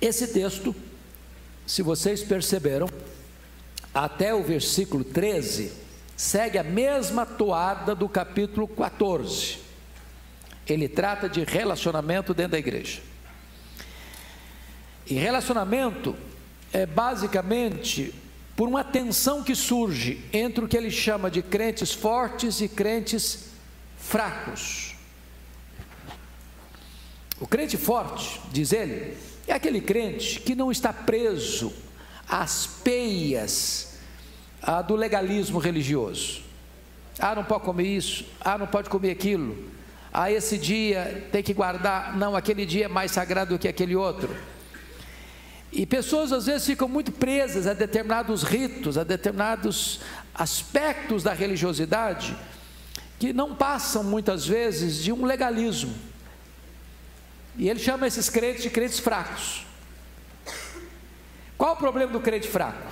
Esse texto, se vocês perceberam, até o versículo 13, segue a mesma toada do capítulo 14. Ele trata de relacionamento dentro da igreja. E relacionamento é basicamente por uma tensão que surge entre o que ele chama de crentes fortes e crentes fracos. O crente forte, diz ele, é aquele crente que não está preso às peias ah, do legalismo religioso. Ah, não pode comer isso, ah, não pode comer aquilo. Ah, esse dia tem que guardar, não, aquele dia é mais sagrado do que aquele outro. E pessoas às vezes ficam muito presas a determinados ritos, a determinados aspectos da religiosidade, que não passam muitas vezes de um legalismo. E ele chama esses crentes de crentes fracos. Qual o problema do crente fraco?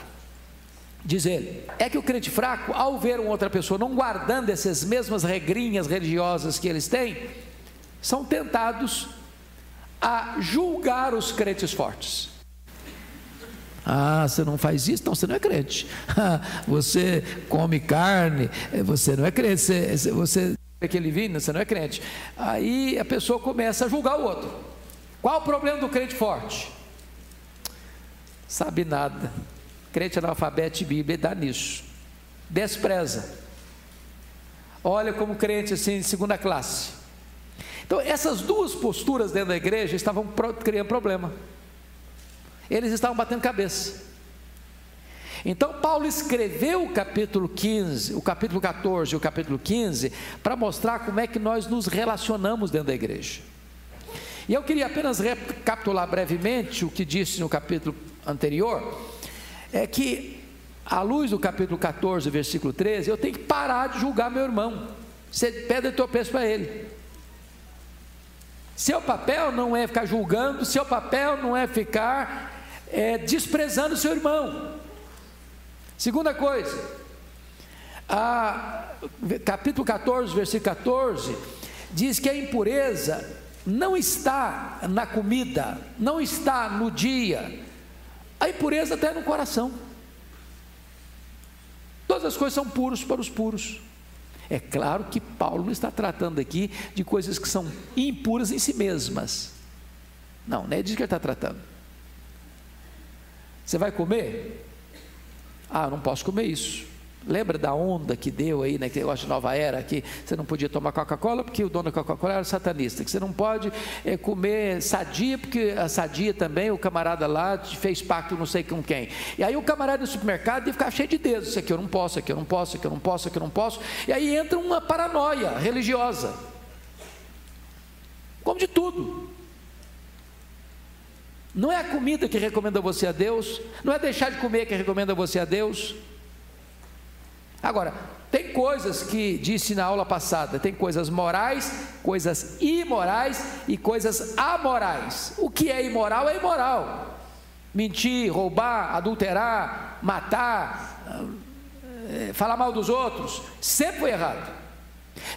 Diz ele, é que o crente fraco, ao ver uma outra pessoa não guardando essas mesmas regrinhas religiosas que eles têm, são tentados a julgar os crentes fortes. Ah, você não faz isso, então você não é crente. você come carne, você não é crente. Você, você aquele vinho, você não é crente. Aí a pessoa começa a julgar o outro. Qual o problema do crente forte? Sabe nada. Crente analfabeto de Bíblia dá nisso. Despreza. Olha como crente assim de segunda classe. Então, essas duas posturas dentro da igreja estavam criando problema. Eles estavam batendo cabeça. Então, Paulo escreveu o capítulo 15, o capítulo 14 e o capítulo 15 para mostrar como é que nós nos relacionamos dentro da igreja. E eu queria apenas recapitular brevemente o que disse no capítulo anterior, é que, à luz do capítulo 14, versículo 13, eu tenho que parar de julgar meu irmão. Você pede tropeço para ele. Seu papel não é ficar julgando, seu papel não é ficar é, desprezando seu irmão. Segunda coisa, a, capítulo 14, versículo 14, diz que a impureza não está na comida, não está no dia, a impureza está no coração. Todas as coisas são puras para os puros. É claro que Paulo não está tratando aqui de coisas que são impuras em si mesmas. Não, não é disso que ele está tratando. Você vai comer? Ah, não posso comer isso. Lembra da onda que deu aí, né, que eu acho nova era, que você não podia tomar Coca-Cola porque o dono da Coca-Cola era satanista, que você não pode é, comer sadia porque a sadia também, o camarada lá fez pacto não sei com quem. E aí o camarada no supermercado ia ficar cheio de dedos, isso aqui eu não posso, aqui eu não posso, aqui eu não posso, aqui eu não posso. E aí entra uma paranoia religiosa. Como de tudo. Não é a comida que recomenda você a Deus, não é deixar de comer que recomenda você a Deus. Agora, tem coisas que disse na aula passada, tem coisas morais, coisas imorais e coisas amorais. O que é imoral é imoral. Mentir, roubar, adulterar, matar, eh, falar mal dos outros, sempre foi errado.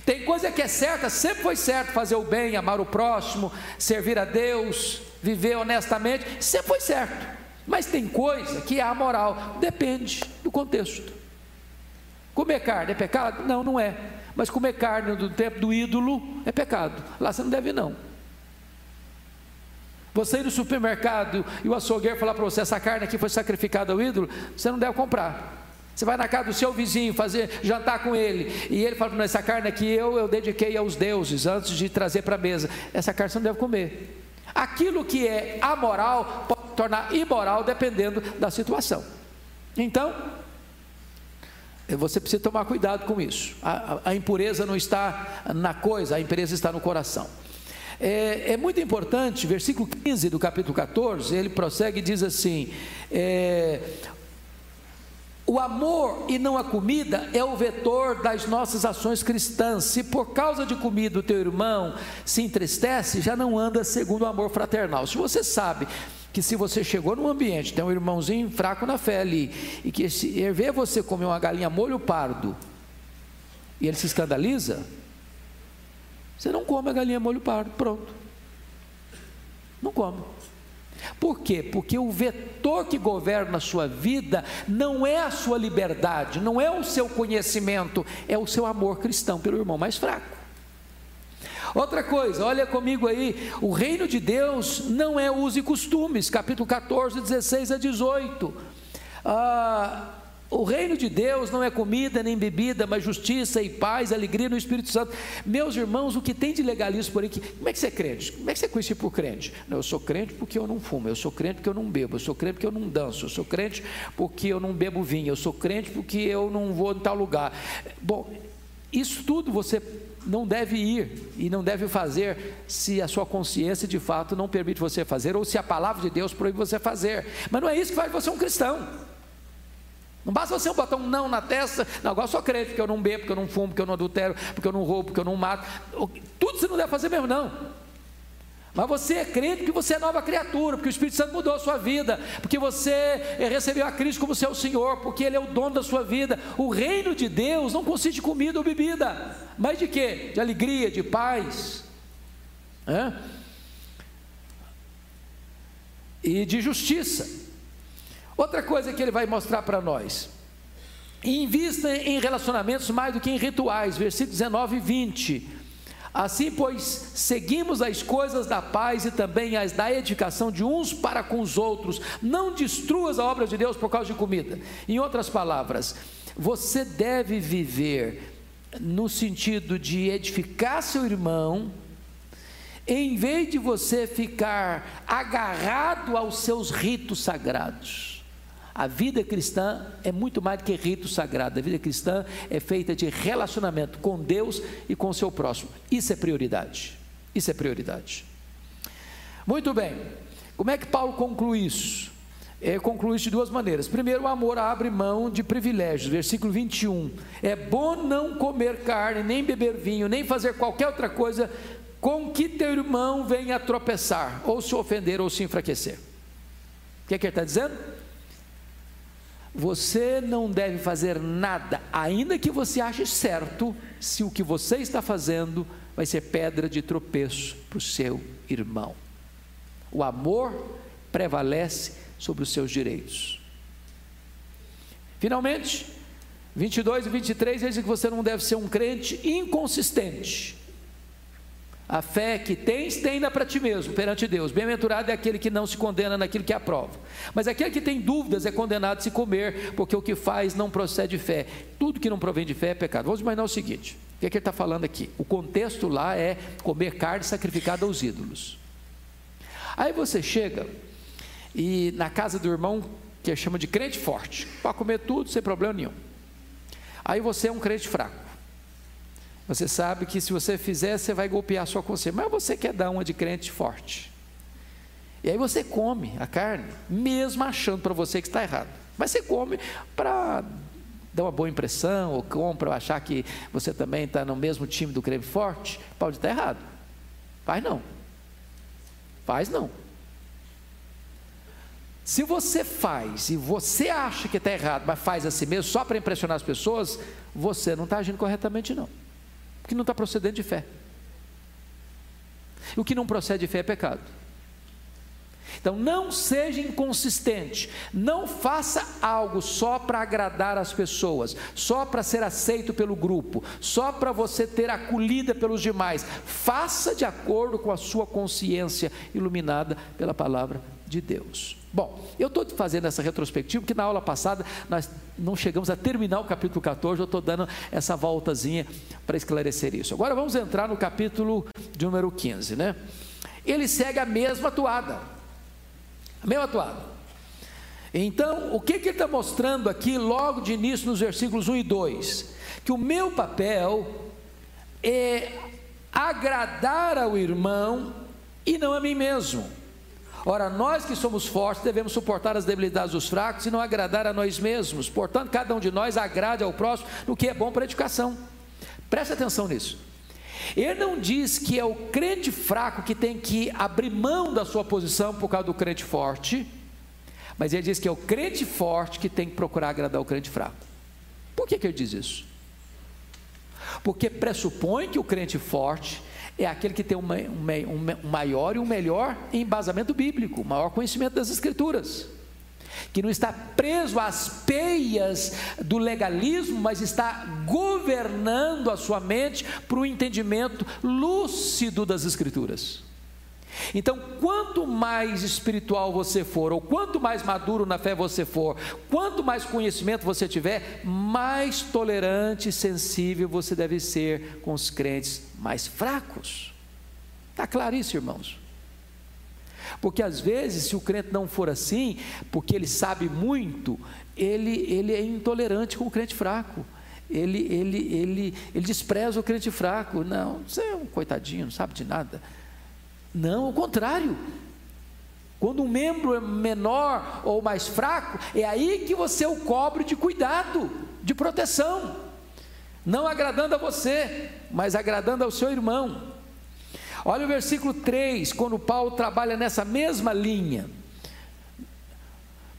Tem coisa que é certa, sempre foi certo, fazer o bem, amar o próximo, servir a Deus, viver honestamente, sempre foi certo. Mas tem coisa que é amoral, depende do contexto. Comer carne é pecado? Não, não é. Mas comer carne do tempo do ídolo é pecado. Lá você não deve, não. Você ir no supermercado e o açougueiro falar para você: essa carne aqui foi sacrificada ao ídolo, você não deve comprar. Você vai na casa do seu vizinho fazer jantar com ele, e ele fala: essa carne aqui eu, eu dediquei aos deuses antes de trazer para a mesa. Essa carne você não deve comer. Aquilo que é amoral pode tornar imoral dependendo da situação. Então, você precisa tomar cuidado com isso. A, a, a impureza não está na coisa, a impureza está no coração. É, é, muito importante, versículo 15 do capítulo 14, ele prossegue e diz assim: é, o amor e não a comida é o vetor das nossas ações cristãs. Se por causa de comida o teu irmão se entristece, já não anda segundo o amor fraternal. Se você sabe que se você chegou num ambiente, tem um irmãozinho fraco na fé ali, e que se vê você comer uma galinha molho pardo, e ele se escandaliza, você não come a galinha molho pardo, pronto. Não come. Por quê? Porque o vetor que governa a sua vida não é a sua liberdade, não é o seu conhecimento, é o seu amor cristão pelo irmão mais fraco. Outra coisa, olha comigo aí, o reino de Deus não é uso e costumes, capítulo 14, 16 a 18. Ah, o reino de Deus não é comida nem bebida, mas justiça e paz, alegria no Espírito Santo. Meus irmãos, o que tem de legalismo por aí? Como é que você é crente? Como é que você é conhecido por crente? Não, eu sou crente porque eu não fumo, eu sou crente porque eu não bebo, eu sou crente porque eu não danço, eu sou crente porque eu não bebo vinho, eu sou crente porque eu não vou em tal lugar. Bom, isso tudo você não deve ir e não deve fazer se a sua consciência de fato não permite você fazer ou se a palavra de Deus proíbe você fazer. Mas não é isso que faz você um cristão. Não basta você botar um não na testa, não, agora eu sou crente, porque eu não bebo, porque eu não fumo, porque eu não adultero, porque eu não roubo, porque eu não mato. Tudo você não deve fazer mesmo, não. Mas você é crente porque você é nova criatura, porque o Espírito Santo mudou a sua vida, porque você recebeu a Cristo como seu Senhor, porque Ele é o dono da sua vida. O reino de Deus não consiste de comida ou bebida, mas de quê? De alegria, de paz. É? E de justiça. Outra coisa que ele vai mostrar para nós. Invista em relacionamentos mais do que em rituais, versículos 19 e 20. Assim, pois, seguimos as coisas da paz e também as da edificação de uns para com os outros. Não destruas a obra de Deus por causa de comida. Em outras palavras, você deve viver no sentido de edificar seu irmão, em vez de você ficar agarrado aos seus ritos sagrados. A vida cristã é muito mais do que rito sagrado. A vida cristã é feita de relacionamento com Deus e com o seu próximo. Isso é prioridade. Isso é prioridade. Muito bem. Como é que Paulo conclui isso? É, conclui isso de duas maneiras. Primeiro, o amor abre mão de privilégios. Versículo 21. É bom não comer carne, nem beber vinho, nem fazer qualquer outra coisa com que teu irmão venha tropeçar, ou se ofender, ou se enfraquecer. O que, é que ele está dizendo? Você não deve fazer nada, ainda que você ache certo, se o que você está fazendo vai ser pedra de tropeço para o seu irmão. O amor prevalece sobre os seus direitos. Finalmente, 22 e 23 diz que você não deve ser um crente inconsistente. A fé que tens, tenha para ti mesmo, perante Deus. Bem-aventurado é aquele que não se condena naquilo que aprova. Mas aquele que tem dúvidas é condenado a se comer, porque o que faz não procede de fé. Tudo que não provém de fé é pecado. Vamos imaginar o seguinte: o que, é que ele está falando aqui? O contexto lá é comer carne sacrificada aos ídolos. Aí você chega e na casa do irmão, que chama de crente forte, para comer tudo sem problema nenhum. Aí você é um crente fraco. Você sabe que se você fizer, você vai golpear a sua consciência. Mas você quer dar uma de crente forte. E aí você come a carne, mesmo achando para você que está errado. Mas você come para dar uma boa impressão, ou compra, ou achar que você também está no mesmo time do creme forte, pode estar errado. Faz não. Faz não. Se você faz e você acha que está errado, mas faz assim mesmo, só para impressionar as pessoas, você não está agindo corretamente, não que não está procedendo de fé. O que não procede de fé é pecado. Então não seja inconsistente, não faça algo só para agradar as pessoas, só para ser aceito pelo grupo, só para você ter acolhida pelos demais. Faça de acordo com a sua consciência iluminada pela palavra de Deus. Bom, eu estou fazendo essa retrospectiva porque na aula passada nós não chegamos a terminar o capítulo 14, eu estou dando essa voltazinha para esclarecer isso. Agora vamos entrar no capítulo de número 15, né? Ele segue a mesma toada, a mesma toada. Então, o que, que ele está mostrando aqui logo de início nos versículos 1 e 2? Que o meu papel é agradar ao irmão e não a mim mesmo. Ora, nós que somos fortes devemos suportar as debilidades dos fracos e não agradar a nós mesmos. Portanto, cada um de nós agrade ao próximo no que é bom para a edificação. Preste atenção nisso. Ele não diz que é o crente fraco que tem que abrir mão da sua posição por causa do crente forte, mas ele diz que é o crente forte que tem que procurar agradar o crente fraco. Por que, que ele diz isso? Porque pressupõe que o crente forte é aquele que tem um, um, um maior e um melhor embasamento bíblico, maior conhecimento das Escrituras que não está preso às peias do legalismo, mas está governando a sua mente para o entendimento lúcido das Escrituras. Então, quanto mais espiritual você for, ou quanto mais maduro na fé você for, quanto mais conhecimento você tiver, mais tolerante e sensível você deve ser com os crentes mais fracos. Está claro isso, irmãos? Porque às vezes, se o crente não for assim, porque ele sabe muito, ele, ele é intolerante com o crente fraco. Ele, ele, ele, ele despreza o crente fraco. Não, você é um coitadinho, não sabe de nada. Não, ao contrário. Quando um membro é menor ou mais fraco, é aí que você o cobre de cuidado, de proteção. Não agradando a você, mas agradando ao seu irmão. Olha o versículo 3, quando Paulo trabalha nessa mesma linha.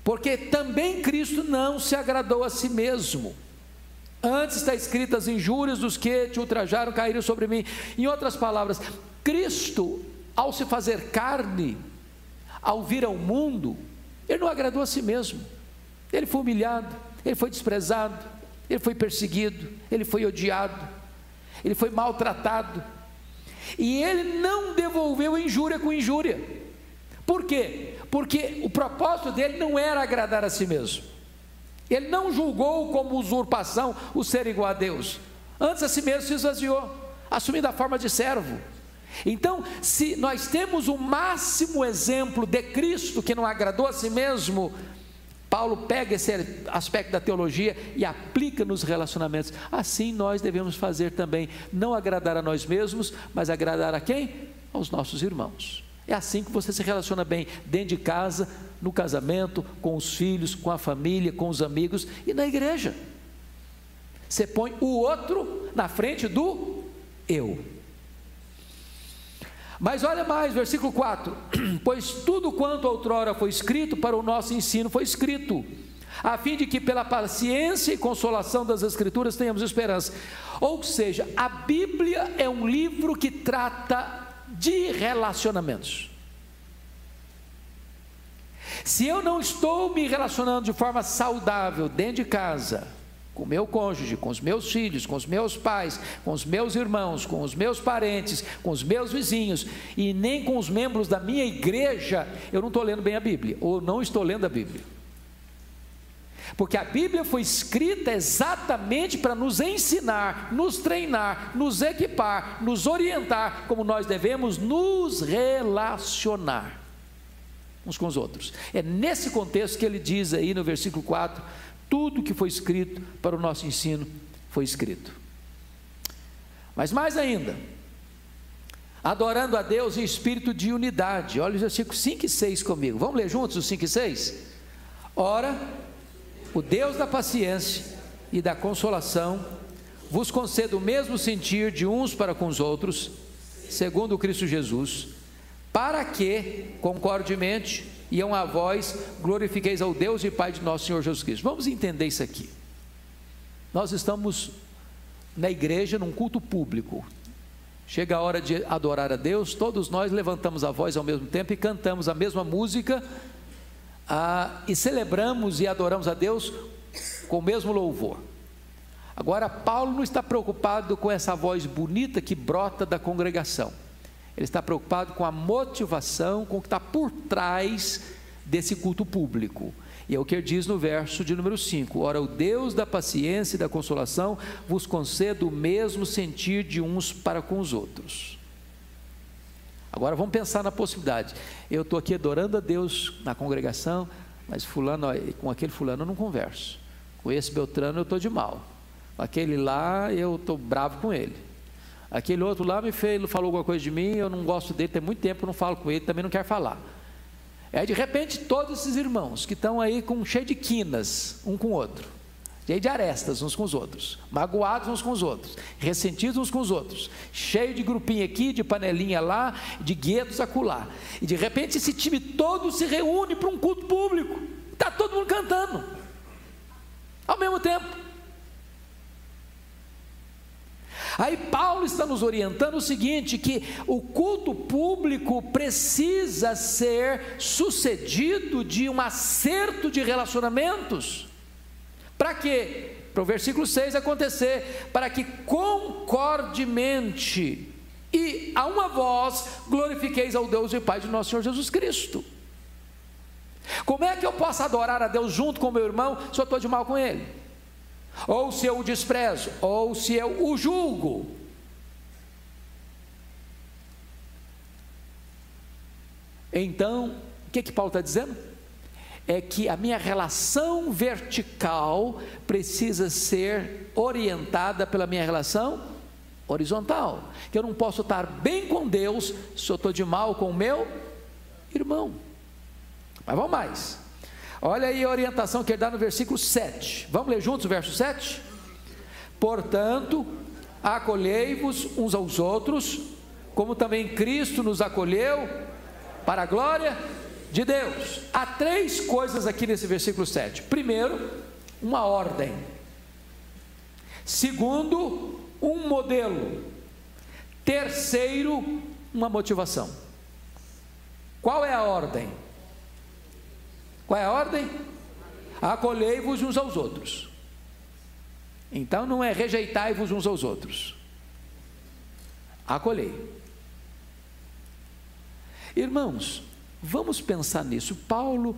Porque também Cristo não se agradou a si mesmo. Antes está escrito as injúrias dos que te ultrajaram caíram sobre mim. Em outras palavras, Cristo, ao se fazer carne, ao vir ao mundo, ele não agradou a si mesmo. Ele foi humilhado, ele foi desprezado, ele foi perseguido, ele foi odiado, ele foi maltratado e ele não devolveu injúria com injúria. Por quê? Porque o propósito dele não era agradar a si mesmo. Ele não julgou como usurpação o ser igual a Deus. Antes a si mesmo se esvaziou, assumindo a forma de servo. Então, se nós temos o máximo exemplo de Cristo que não agradou a si mesmo, Paulo pega esse aspecto da teologia e aplica nos relacionamentos. Assim nós devemos fazer também, não agradar a nós mesmos, mas agradar a quem? Aos nossos irmãos. É assim que você se relaciona bem dentro de casa, no casamento, com os filhos, com a família, com os amigos e na igreja. Você põe o outro na frente do eu. Mas olha mais, versículo 4: Pois tudo quanto outrora foi escrito para o nosso ensino foi escrito, a fim de que pela paciência e consolação das Escrituras tenhamos esperança. Ou seja, a Bíblia é um livro que trata de relacionamentos. Se eu não estou me relacionando de forma saudável dentro de casa, com o meu cônjuge, com os meus filhos, com os meus pais, com os meus irmãos, com os meus parentes, com os meus vizinhos e nem com os membros da minha igreja, eu não estou lendo bem a Bíblia, ou não estou lendo a Bíblia. Porque a Bíblia foi escrita exatamente para nos ensinar, nos treinar, nos equipar, nos orientar como nós devemos nos relacionar uns com os outros. É nesse contexto que ele diz aí no versículo 4 tudo que foi escrito para o nosso ensino foi escrito. Mas mais ainda, adorando a Deus em espírito de unidade. Olha os versículos 5 e 6 comigo. Vamos ler juntos os 5 e 6? Ora, o Deus da paciência e da consolação vos conceda o mesmo sentir de uns para com os outros, segundo Cristo Jesus, para que, concordemente, iam a vós, glorifiqueis ao Deus e Pai de nosso Senhor Jesus Cristo. Vamos entender isso aqui. Nós estamos na igreja, num culto público. Chega a hora de adorar a Deus, todos nós levantamos a voz ao mesmo tempo e cantamos a mesma música, ah, e celebramos e adoramos a Deus com o mesmo louvor. Agora, Paulo não está preocupado com essa voz bonita que brota da congregação. Ele está preocupado com a motivação, com o que está por trás desse culto público. E é o que ele diz no verso de número 5: Ora, o Deus da paciência e da consolação vos conceda o mesmo sentir de uns para com os outros. Agora vamos pensar na possibilidade. Eu estou aqui adorando a Deus na congregação, mas fulano, com aquele fulano eu não converso. Com esse Beltrano eu estou de mal. Com aquele lá eu estou bravo com ele. Aquele outro lá me fez, falou alguma coisa de mim, eu não gosto dele, tem muito tempo que eu não falo com ele, também não quero falar. Aí de repente todos esses irmãos que estão aí com cheio de quinas, um com o outro, cheio de arestas uns com os outros, magoados uns com os outros, ressentidos uns com os outros, cheio de grupinho aqui, de panelinha lá, de guetos acolá. E de repente esse time todo se reúne para um culto público. Está todo mundo cantando. Ao mesmo tempo. Aí Paulo está nos orientando o seguinte: que o culto público precisa ser sucedido de um acerto de relacionamentos. Para quê? Para o versículo 6 acontecer, para que concordemente e a uma voz glorifiqueis ao Deus e Pai de nosso Senhor Jesus Cristo. Como é que eu posso adorar a Deus junto com meu irmão se eu estou de mal com ele? Ou se eu o desprezo, ou se eu o julgo. Então, o que, que Paulo está dizendo? É que a minha relação vertical precisa ser orientada pela minha relação horizontal. Que eu não posso estar bem com Deus se eu estou de mal com o meu irmão. Mas vamos mais. Olha aí a orientação que ele dá no versículo 7. Vamos ler juntos o verso 7? Portanto, acolhei-vos uns aos outros, como também Cristo nos acolheu, para a glória de Deus. Há três coisas aqui nesse versículo 7. Primeiro, uma ordem. Segundo, um modelo. Terceiro, uma motivação. Qual é a ordem? Qual é a ordem? Acolhei-vos uns aos outros. Então não é rejeitai-vos uns aos outros. Acolhei. Irmãos, vamos pensar nisso. Paulo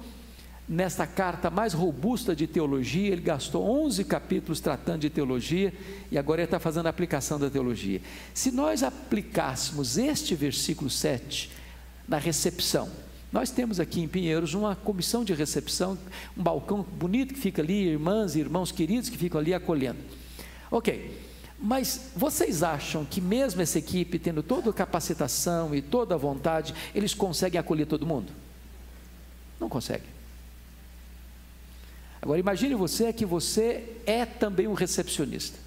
nesta carta mais robusta de teologia, ele gastou 11 capítulos tratando de teologia e agora ele está fazendo a aplicação da teologia. Se nós aplicássemos este versículo 7 na recepção, nós temos aqui em Pinheiros uma comissão de recepção, um balcão bonito que fica ali, irmãs e irmãos queridos que ficam ali acolhendo. Ok, mas vocês acham que mesmo essa equipe, tendo toda a capacitação e toda a vontade, eles conseguem acolher todo mundo? Não conseguem. Agora imagine você que você é também um recepcionista.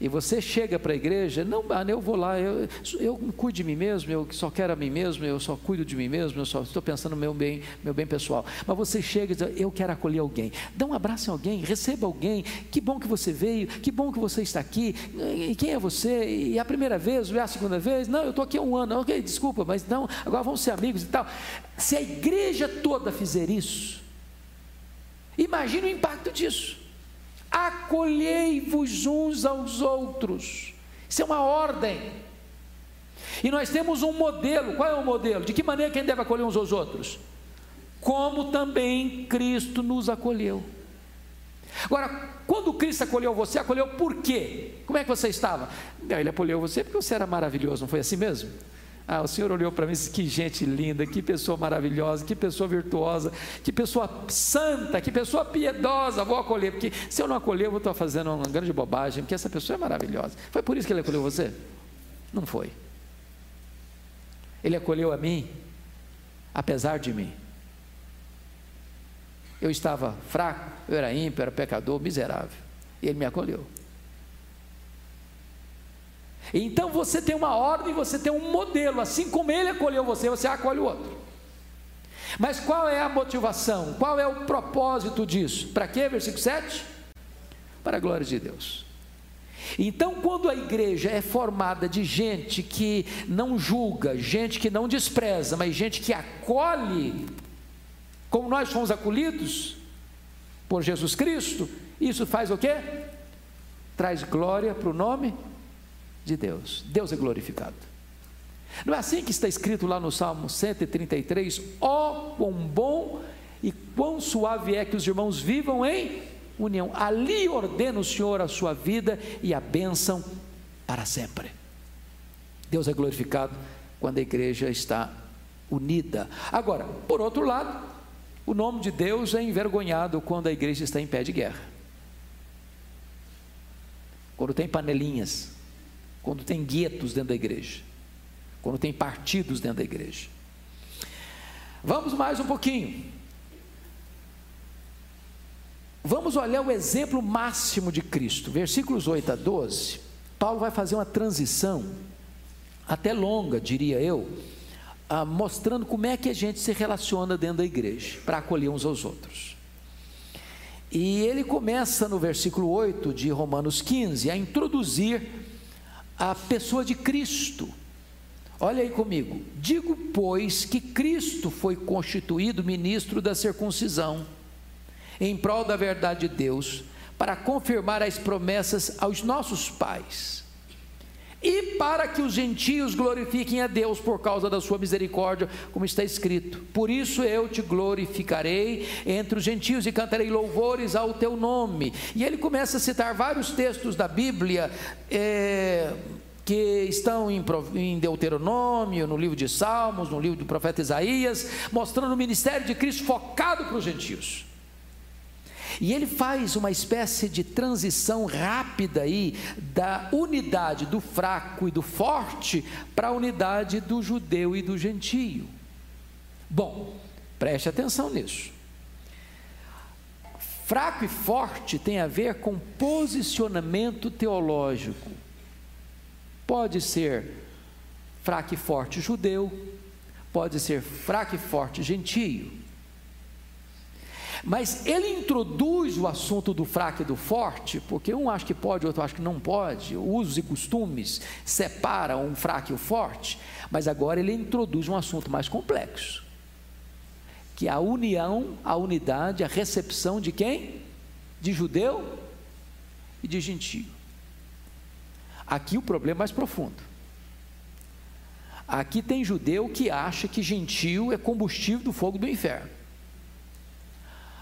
E você chega para a igreja, não, eu vou lá, eu, eu cuido de mim mesmo, eu só quero a mim mesmo, eu só cuido de mim mesmo, eu só estou pensando no meu bem, meu bem pessoal. Mas você chega e diz, eu quero acolher alguém. Dá um abraço em alguém, receba alguém. Que bom que você veio, que bom que você está aqui. E quem é você? E a primeira vez, é a segunda vez? Não, eu estou aqui há um ano. Ok, desculpa, mas não, agora vamos ser amigos e tal. Se a igreja toda fizer isso, Imagina o impacto disso. Acolhei-vos uns aos outros. Isso é uma ordem. E nós temos um modelo. Qual é o modelo? De que maneira quem deve acolher uns aos outros? Como também Cristo nos acolheu. Agora, quando Cristo acolheu você, acolheu por quê? Como é que você estava? Ele acolheu você porque você era maravilhoso, não foi assim mesmo? Ah, o Senhor olhou para mim e disse: que gente linda, que pessoa maravilhosa, que pessoa virtuosa, que pessoa santa, que pessoa piedosa, vou acolher, porque se eu não acolher, eu vou estar fazendo uma grande bobagem, porque essa pessoa é maravilhosa. Foi por isso que ele acolheu você? Não foi. Ele acolheu a mim, apesar de mim. Eu estava fraco, eu era ímpio, era pecador, miserável. E ele me acolheu. Então você tem uma ordem, você tem um modelo, assim como ele acolheu você, você acolhe o outro. Mas qual é a motivação? Qual é o propósito disso? Para quê? Versículo 7? Para a glória de Deus. Então, quando a igreja é formada de gente que não julga, gente que não despreza, mas gente que acolhe, como nós fomos acolhidos por Jesus Cristo, isso faz o quê? Traz glória para o nome de Deus. Deus é glorificado. Não é assim que está escrito lá no Salmo 133? Ó, oh, quão bom e quão suave é que os irmãos vivam em união. Ali ordena o Senhor a sua vida e a bênção para sempre. Deus é glorificado quando a igreja está unida. Agora, por outro lado, o nome de Deus é envergonhado quando a igreja está em pé de guerra. Quando tem panelinhas, quando tem guetos dentro da igreja, quando tem partidos dentro da igreja. Vamos mais um pouquinho. Vamos olhar o exemplo máximo de Cristo, versículos 8 a 12. Paulo vai fazer uma transição, até longa, diria eu, ah, mostrando como é que a gente se relaciona dentro da igreja, para acolher uns aos outros. E ele começa no versículo 8 de Romanos 15 a introduzir a pessoa de Cristo. Olha aí comigo. Digo, pois, que Cristo foi constituído ministro da circuncisão, em prol da verdade de Deus, para confirmar as promessas aos nossos pais e para que os gentios glorifiquem a Deus por causa da sua misericórdia, como está escrito. Por isso eu te glorificarei entre os gentios e cantarei louvores ao teu nome. E ele começa a citar vários textos da Bíblia. É, que estão em Deuteronômio, no livro de Salmos, no livro do profeta Isaías, mostrando o ministério de Cristo focado para os gentios. E ele faz uma espécie de transição rápida aí da unidade do fraco e do forte para a unidade do judeu e do gentio. Bom, preste atenção nisso. Fraco e forte tem a ver com posicionamento teológico. Pode ser fraco e forte judeu, pode ser fraco e forte gentio. Mas ele introduz o assunto do fraco e do forte, porque um acha que pode, outro acha que não pode, usos e costumes separam um fraco e o forte, mas agora ele introduz um assunto mais complexo, que é a união, a unidade, a recepção de quem? De judeu e de gentio. Aqui o problema é mais profundo. Aqui tem judeu que acha que gentio é combustível do fogo do inferno.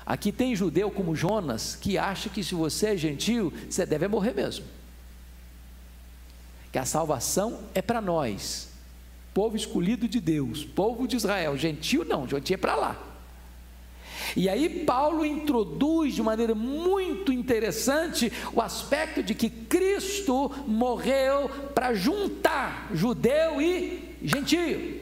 Aqui tem judeu como Jonas que acha que se você é gentil, você deve morrer mesmo. Que a salvação é para nós, povo escolhido de Deus, povo de Israel. Gentil não, gentil é para lá. E aí Paulo introduz de maneira muito interessante o aspecto de que Cristo morreu para juntar judeu e gentio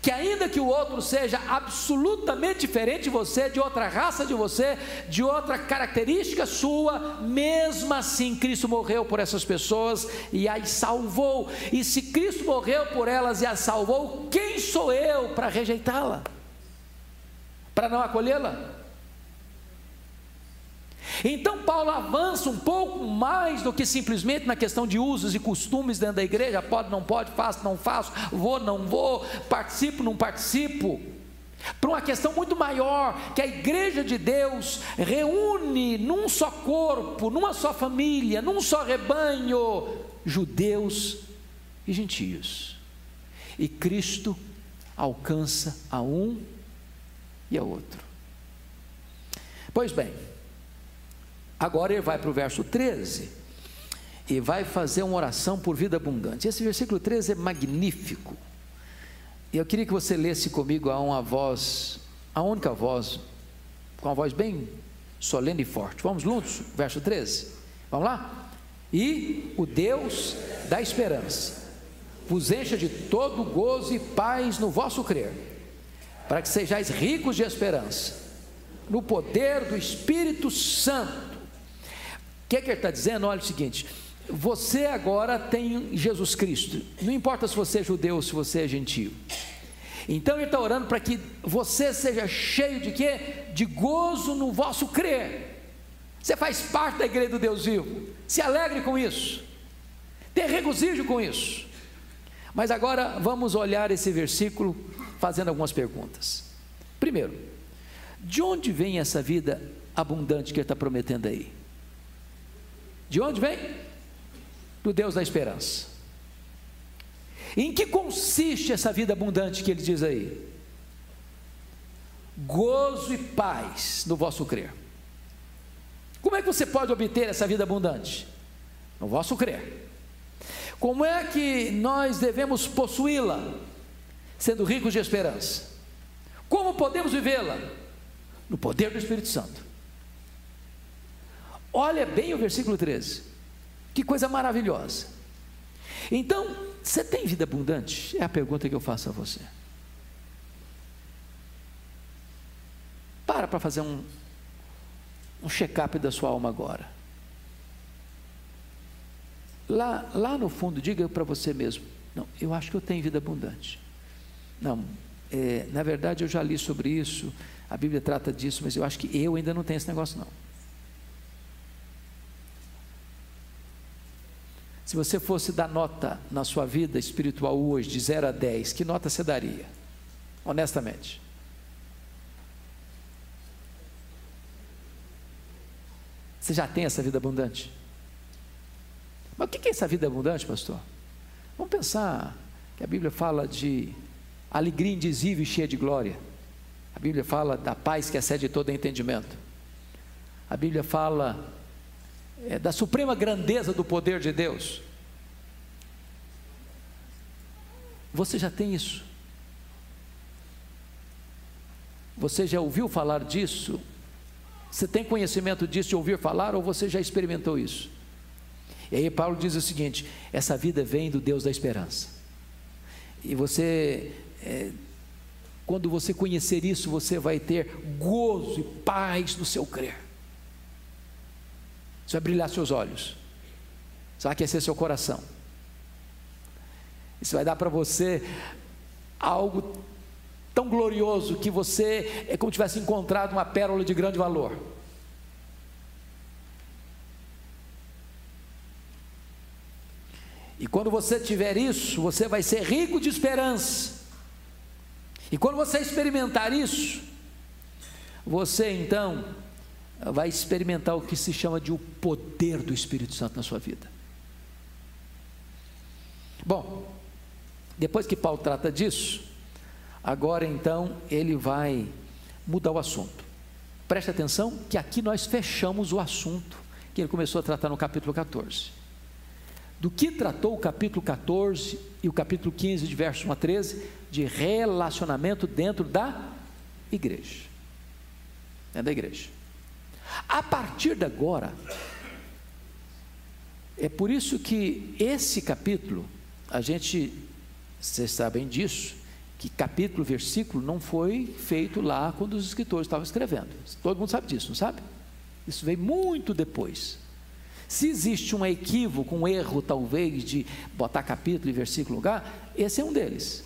que ainda que o outro seja absolutamente diferente de você, de outra raça de você, de outra característica sua, mesmo assim Cristo morreu por essas pessoas e as salvou. E se Cristo morreu por elas e as salvou, quem sou eu para rejeitá-la? Para não acolhê-la? Então Paulo avança um pouco mais do que simplesmente na questão de usos e costumes dentro da igreja, pode, não pode, faço, não faço, vou, não vou, participo, não participo. Para uma questão muito maior, que a igreja de Deus reúne num só corpo, numa só família, num só rebanho, judeus e gentios. E Cristo alcança a um e a outro. Pois bem, Agora ele vai para o verso 13 e vai fazer uma oração por vida abundante. Esse versículo 13 é magnífico. E eu queria que você lesse comigo a uma voz, a única voz, com uma voz bem solene e forte. Vamos juntos? Verso 13. Vamos lá? E o Deus da esperança vos encha de todo gozo e paz no vosso crer, para que sejais ricos de esperança, no poder do Espírito Santo o que, é que ele está dizendo? Olha o seguinte: você agora tem Jesus Cristo, não importa se você é judeu ou se você é gentio. Então ele está orando para que você seja cheio de quê? De gozo no vosso crer. Você faz parte da igreja do Deus vivo. Se alegre com isso. Tenha regozijo com isso. Mas agora vamos olhar esse versículo fazendo algumas perguntas. Primeiro, de onde vem essa vida abundante que ele está prometendo aí? De onde vem? Do Deus da esperança. Em que consiste essa vida abundante que ele diz aí? Gozo e paz no vosso crer. Como é que você pode obter essa vida abundante? No vosso crer. Como é que nós devemos possuí-la? Sendo ricos de esperança. Como podemos vivê-la? No poder do Espírito Santo. Olha bem o versículo 13. Que coisa maravilhosa. Então, você tem vida abundante? É a pergunta que eu faço a você. Para para fazer um, um check-up da sua alma agora. Lá, lá no fundo, diga para você mesmo: Não, eu acho que eu tenho vida abundante. Não, é, na verdade eu já li sobre isso, a Bíblia trata disso, mas eu acho que eu ainda não tenho esse negócio, não. Se você fosse dar nota na sua vida espiritual hoje, de 0 a 10, que nota você daria? Honestamente. Você já tem essa vida abundante? Mas o que é essa vida abundante, pastor? Vamos pensar que a Bíblia fala de alegria indizível e cheia de glória. A Bíblia fala da paz que excede todo entendimento. A Bíblia fala é, da suprema grandeza do poder de Deus. Você já tem isso? Você já ouviu falar disso? Você tem conhecimento disso de ouvir falar ou você já experimentou isso? E aí Paulo diz o seguinte: essa vida vem do Deus da esperança. E você, é, quando você conhecer isso, você vai ter gozo e paz no seu crer. Isso vai brilhar seus olhos, isso vai aquecer seu coração. Isso vai dar para você algo tão glorioso que você é como tivesse encontrado uma pérola de grande valor. E quando você tiver isso, você vai ser rico de esperança. E quando você experimentar isso, você então vai experimentar o que se chama de o poder do Espírito Santo na sua vida. Bom, depois que Paulo trata disso, agora então ele vai mudar o assunto. Preste atenção que aqui nós fechamos o assunto que ele começou a tratar no capítulo 14. Do que tratou o capítulo 14 e o capítulo 15, de versos 1 a 13, de relacionamento dentro da igreja. Dentro da igreja. A partir de agora, é por isso que esse capítulo, a gente, vocês sabem disso, que capítulo, versículo não foi feito lá quando os escritores estavam escrevendo. Todo mundo sabe disso, não sabe? Isso veio muito depois. Se existe um equívoco, um erro talvez de botar capítulo e versículo lugar, esse é um deles.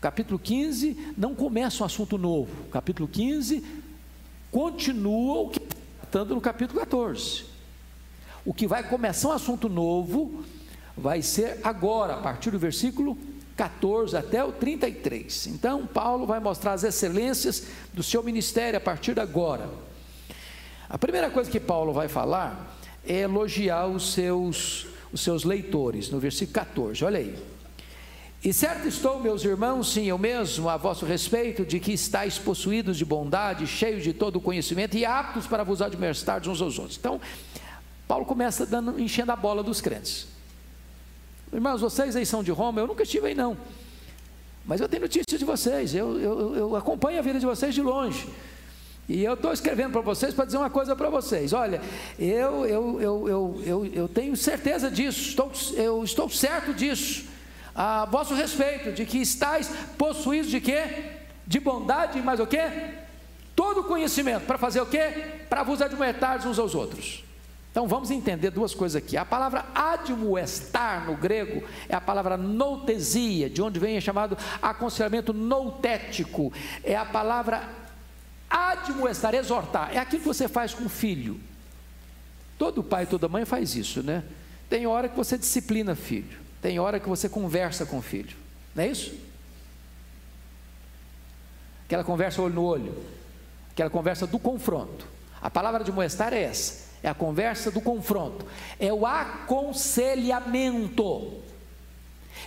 capítulo 15 não começa um assunto novo. capítulo 15 continua o que tratando no capítulo 14. O que vai começar um assunto novo vai ser agora, a partir do versículo 14 até o 33. Então, Paulo vai mostrar as excelências do seu ministério a partir de agora. A primeira coisa que Paulo vai falar é elogiar os seus, os seus leitores, no versículo 14, olha aí. E certo estou, meus irmãos, sim, eu mesmo, a vosso respeito, de que estáis possuídos de bondade, cheios de todo o conhecimento e aptos para vos admoestar uns aos outros. Então, Paulo começa dando, enchendo a bola dos crentes. Irmãos, vocês aí são de Roma, eu nunca estive aí não. Mas eu tenho notícias de vocês, eu, eu, eu acompanho a vida de vocês de longe. E eu estou escrevendo para vocês para dizer uma coisa para vocês. Olha, eu, eu, eu, eu, eu, eu tenho certeza disso, estou, eu estou certo disso, a vosso respeito, de que estáis possuídos de quê? De bondade, mas o quê? Todo conhecimento, para fazer o quê? Para vos admoestar uns aos outros. Então vamos entender duas coisas aqui. A palavra admoestar no grego é a palavra noutesia, de onde vem é chamado aconselhamento noutético. É a palavra admoestar, exortar, é aquilo que você faz com o filho. Todo pai toda mãe faz isso, né? Tem hora que você disciplina filho, tem hora que você conversa com o filho, não é isso? Aquela conversa olho no olho, aquela conversa do confronto. A palavra de moestar é essa, é a conversa do confronto, é o aconselhamento.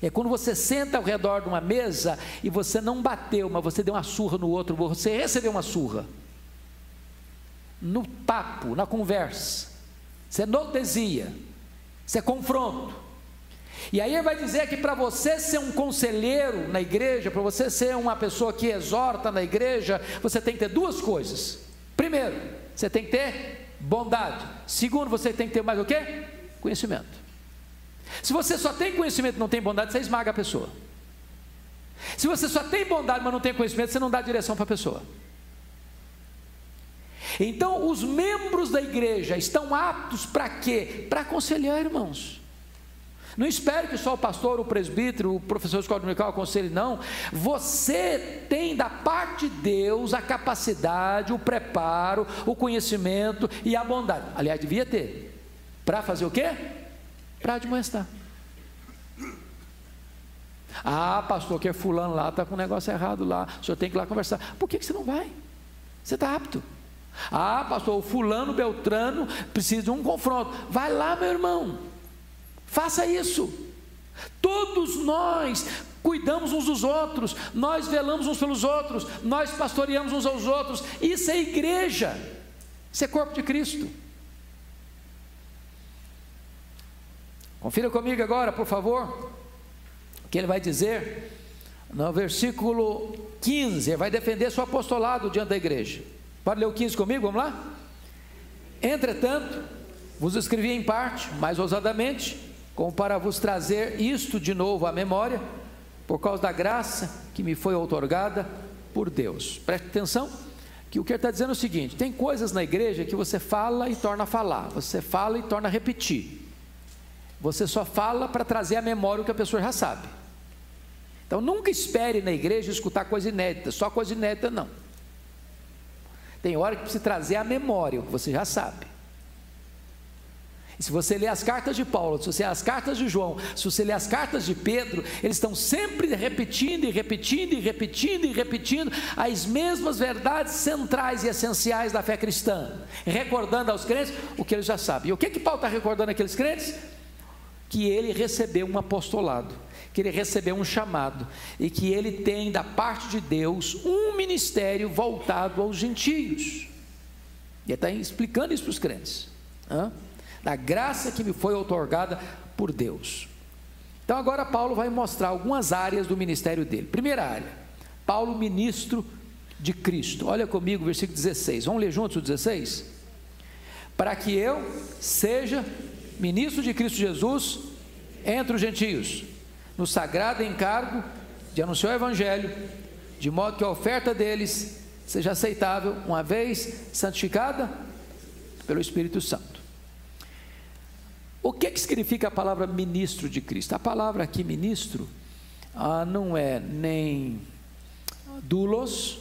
É quando você senta ao redor de uma mesa e você não bateu, mas você deu uma surra no outro, você recebeu uma surra. No papo, na conversa. Isso é notesia. Isso é confronto. E aí ele vai dizer que para você ser um conselheiro na igreja, para você ser uma pessoa que exorta na igreja, você tem que ter duas coisas. Primeiro, você tem que ter bondade. Segundo, você tem que ter mais o quê? Conhecimento. Se você só tem conhecimento e não tem bondade, você esmaga a pessoa. Se você só tem bondade, mas não tem conhecimento, você não dá direção para a pessoa. Então, os membros da igreja estão aptos para quê? Para aconselhar, irmãos. Não espere que só o pastor, o presbítero, o professor de escola dominical aconselhe, não. Você tem da parte de Deus a capacidade, o preparo, o conhecimento e a bondade. Aliás, devia ter. Para fazer o quê? para admoestar. Ah, pastor, que é fulano lá, está com um negócio errado lá, o senhor tem que ir lá conversar. Por que, que você não vai? Você está apto. Ah, pastor, o fulano Beltrano precisa de um confronto. Vai lá, meu irmão. Faça isso. Todos nós cuidamos uns dos outros, nós velamos uns pelos outros, nós pastoreamos uns aos outros. Isso é igreja. Isso é corpo de Cristo. Confira comigo agora, por favor, o que ele vai dizer no versículo 15. Ele vai defender seu apostolado diante da igreja. Pode ler o 15 comigo? Vamos lá? Entretanto, vos escrevi em parte, mais ousadamente, como para vos trazer isto de novo à memória, por causa da graça que me foi outorgada por Deus. Preste atenção que o que ele está dizendo é o seguinte: tem coisas na igreja que você fala e torna a falar, você fala e torna a repetir. Você só fala para trazer à memória o que a pessoa já sabe. Então nunca espere na igreja escutar coisa inédita, só coisa inédita não. Tem hora que precisa trazer à memória o que você já sabe. Se você ler as cartas de Paulo, se você ler as cartas de João, se você ler as cartas de Pedro, eles estão sempre repetindo e repetindo e repetindo e repetindo as mesmas verdades centrais e essenciais da fé cristã, recordando aos crentes o que eles já sabem. E o que, que Paulo está recordando aqueles crentes? Que ele recebeu um apostolado, que ele recebeu um chamado e que ele tem da parte de Deus um ministério voltado aos gentios. E ele está explicando isso para os crentes. Hã? Da graça que me foi otorgada por Deus. Então agora Paulo vai mostrar algumas áreas do ministério dele. Primeira área, Paulo, ministro de Cristo. Olha comigo, versículo 16. Vamos ler juntos o 16? Para que eu seja ministro de Cristo Jesus entre os gentios, no sagrado encargo de anunciar o evangelho, de modo que a oferta deles seja aceitável, uma vez santificada pelo Espírito Santo. O que, que significa a palavra ministro de Cristo? A palavra aqui, ministro, ah, não é nem dulos,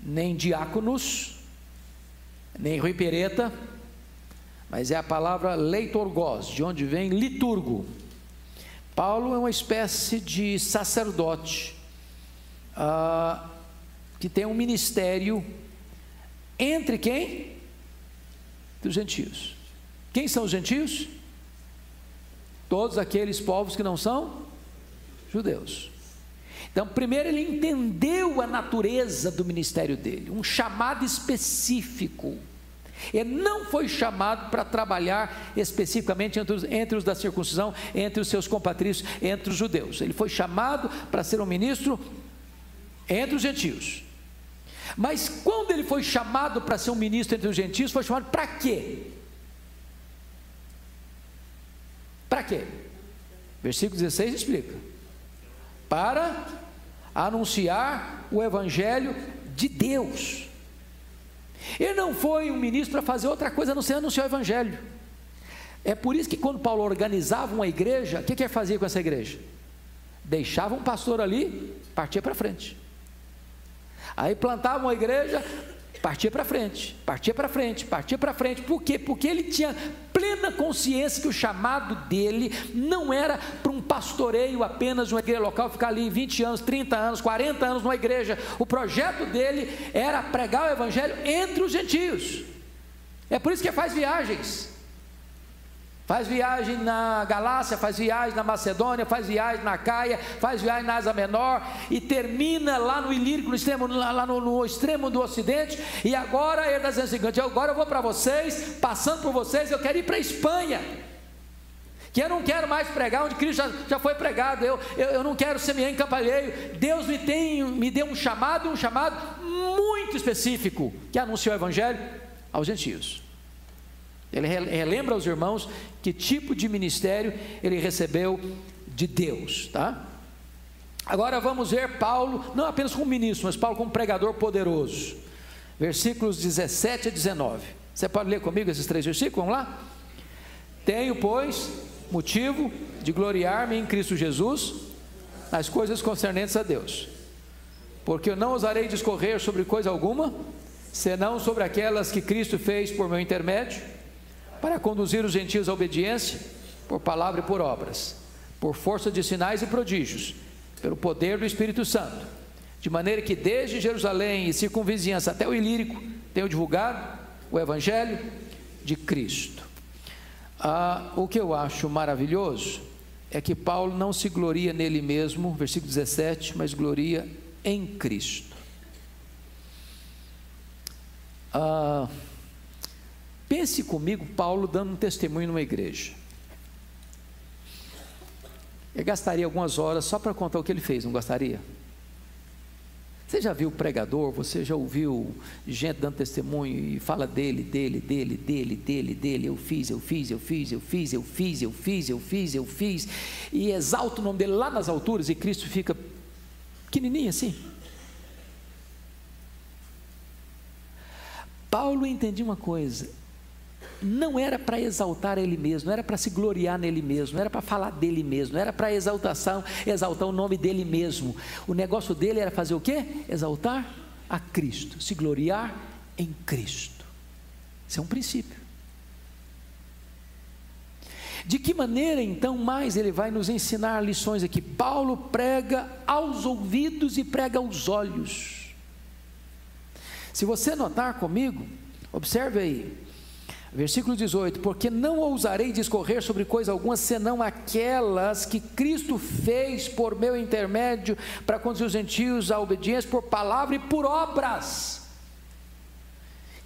nem diáconos, nem Rui Pereta, mas é a palavra leitorgos, de onde vem liturgo. Paulo é uma espécie de sacerdote ah, que tem um ministério entre quem? Dos gentios. Quem são os gentios? Todos aqueles povos que não são judeus. Então, primeiro ele entendeu a natureza do ministério dele, um chamado específico. Ele não foi chamado para trabalhar especificamente entre os, entre os, da circuncisão, entre os seus compatriotas, entre os judeus. Ele foi chamado para ser um ministro entre os gentios. Mas quando ele foi chamado para ser um ministro entre os gentios, foi chamado para quê? Para quê? Versículo 16 explica: para anunciar o Evangelho de Deus. Ele não foi um ministro para fazer outra coisa a não ser anunciar o Evangelho. É por isso que quando Paulo organizava uma igreja, o que, que ele fazia com essa igreja? Deixava um pastor ali, partia para frente. Aí plantava uma igreja, partia para frente, partia para frente, partia para frente. Por quê? Porque ele tinha plena consciência que o chamado dele não era para um pastoreio apenas uma igreja local, ficar ali 20 anos, 30 anos, 40 anos numa igreja. O projeto dele era pregar o evangelho entre os gentios. É por isso que faz viagens. Faz viagem na Galácia, faz viagem na Macedônia, faz viagem na Caia, faz viagem na Asa Menor e termina lá no Ilírico, no extremo, lá no, no extremo do Ocidente. E agora ele está dizendo agora eu vou para vocês, passando por vocês, eu quero ir para a Espanha. Que eu não quero mais pregar onde Cristo já, já foi pregado, eu, eu, eu não quero semear em campalheiro. Deus me, tem, me deu um chamado, um chamado muito específico, que anunciou o Evangelho aos gentios. Ele relembra aos irmãos que tipo de ministério ele recebeu de Deus, tá? Agora vamos ver Paulo, não apenas como ministro, mas Paulo como pregador poderoso. Versículos 17 a 19. Você pode ler comigo esses três versículos? Vamos lá? Tenho, pois, motivo de gloriar-me em Cristo Jesus nas coisas concernentes a Deus, porque eu não ousarei discorrer sobre coisa alguma, senão sobre aquelas que Cristo fez por meu intermédio para conduzir os gentios à obediência, por palavra e por obras, por força de sinais e prodígios, pelo poder do Espírito Santo, de maneira que desde Jerusalém e circunvizinhança até o Ilírico tenho divulgado o Evangelho de Cristo. Ah, o que eu acho maravilhoso é que Paulo não se gloria nele mesmo, versículo 17, mas gloria em Cristo. Ah, pense comigo, Paulo dando um testemunho numa igreja. Eu gastaria algumas horas só para contar o que ele fez, não gostaria? Você já viu pregador, você já ouviu gente dando testemunho e fala dele, dele, dele, dele, dele, dele, eu fiz, eu fiz, eu fiz, eu fiz, eu fiz, eu fiz, eu fiz, eu fiz, e exalta o nome dele lá nas alturas e Cristo fica pequenininho assim. Paulo entendia uma coisa, não era para exaltar ele mesmo, não era para se gloriar nele mesmo, não era para falar dele mesmo, não era para exaltação, exaltar o nome dele mesmo. O negócio dele era fazer o quê? Exaltar a Cristo, se gloriar em Cristo. Isso é um princípio. De que maneira então mais ele vai nos ensinar lições aqui? Paulo prega aos ouvidos e prega aos olhos. Se você notar comigo, observe aí, Versículo 18: Porque não ousarei discorrer sobre coisa alguma senão aquelas que Cristo fez por meu intermédio para conduzir os gentios à obediência por palavra e por obras.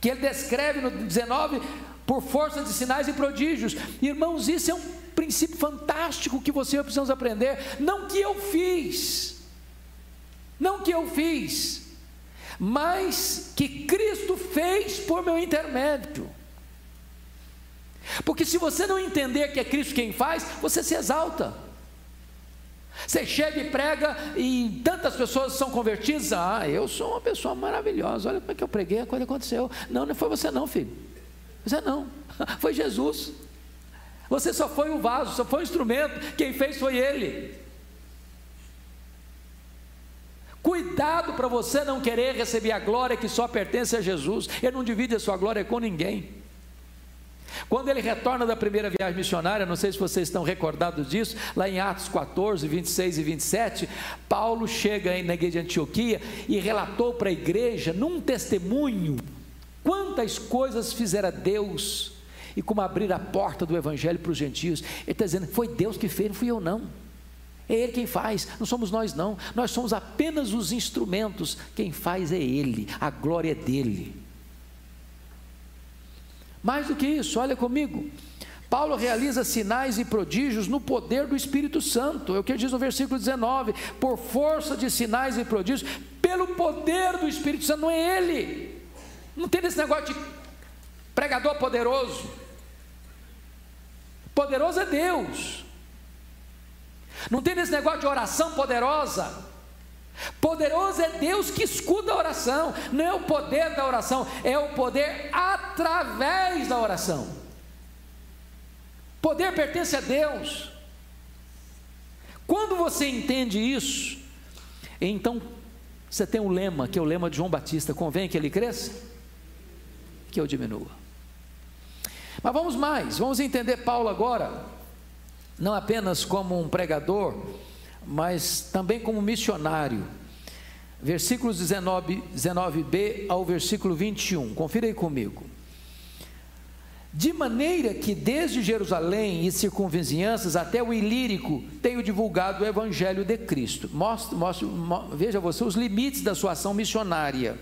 Que ele descreve no 19 por força de sinais e prodígios. Irmãos, isso é um princípio fantástico que você e precisamos aprender. Não que eu fiz, não que eu fiz, mas que Cristo fez por meu intermédio. Porque se você não entender que é Cristo quem faz, você se exalta. Você chega e prega e tantas pessoas são convertidas. Ah, eu sou uma pessoa maravilhosa. Olha como é que eu preguei, a coisa aconteceu. Não, não foi você não, filho. Você não. Foi Jesus. Você só foi o vaso, só foi o instrumento. Quem fez foi Ele. Cuidado para você não querer receber a glória que só pertence a Jesus. Ele não divide a sua glória com ninguém. Quando ele retorna da primeira viagem missionária, não sei se vocês estão recordados disso, lá em Atos 14, 26 e 27, Paulo chega na igreja de Antioquia e relatou para a igreja, num testemunho, quantas coisas fizera Deus e como abrir a porta do evangelho para os gentios. Ele está dizendo: foi Deus que fez, não fui eu não. É Ele quem faz, não somos nós não. Nós somos apenas os instrumentos. Quem faz é Ele, a glória é dele. Mais do que isso, olha comigo. Paulo realiza sinais e prodígios no poder do Espírito Santo, é o que diz no versículo 19: por força de sinais e prodígios, pelo poder do Espírito Santo, não é ele, não tem esse negócio de pregador poderoso, poderoso é Deus, não tem esse negócio de oração poderosa, Poderoso é Deus que escuta a oração, não é o poder da oração, é o poder através da oração. Poder pertence a Deus. Quando você entende isso, então você tem um lema, que é o lema de João Batista: convém que ele cresça, que eu diminua. Mas vamos mais, vamos entender Paulo agora, não apenas como um pregador, mas também como missionário. Versículos 19, 19b ao versículo 21. Confira aí comigo. De maneira que desde Jerusalém e circunvizinhanças até o Ilírico tenho divulgado o Evangelho de Cristo. Mostre, mostre, veja você os limites da sua ação missionária.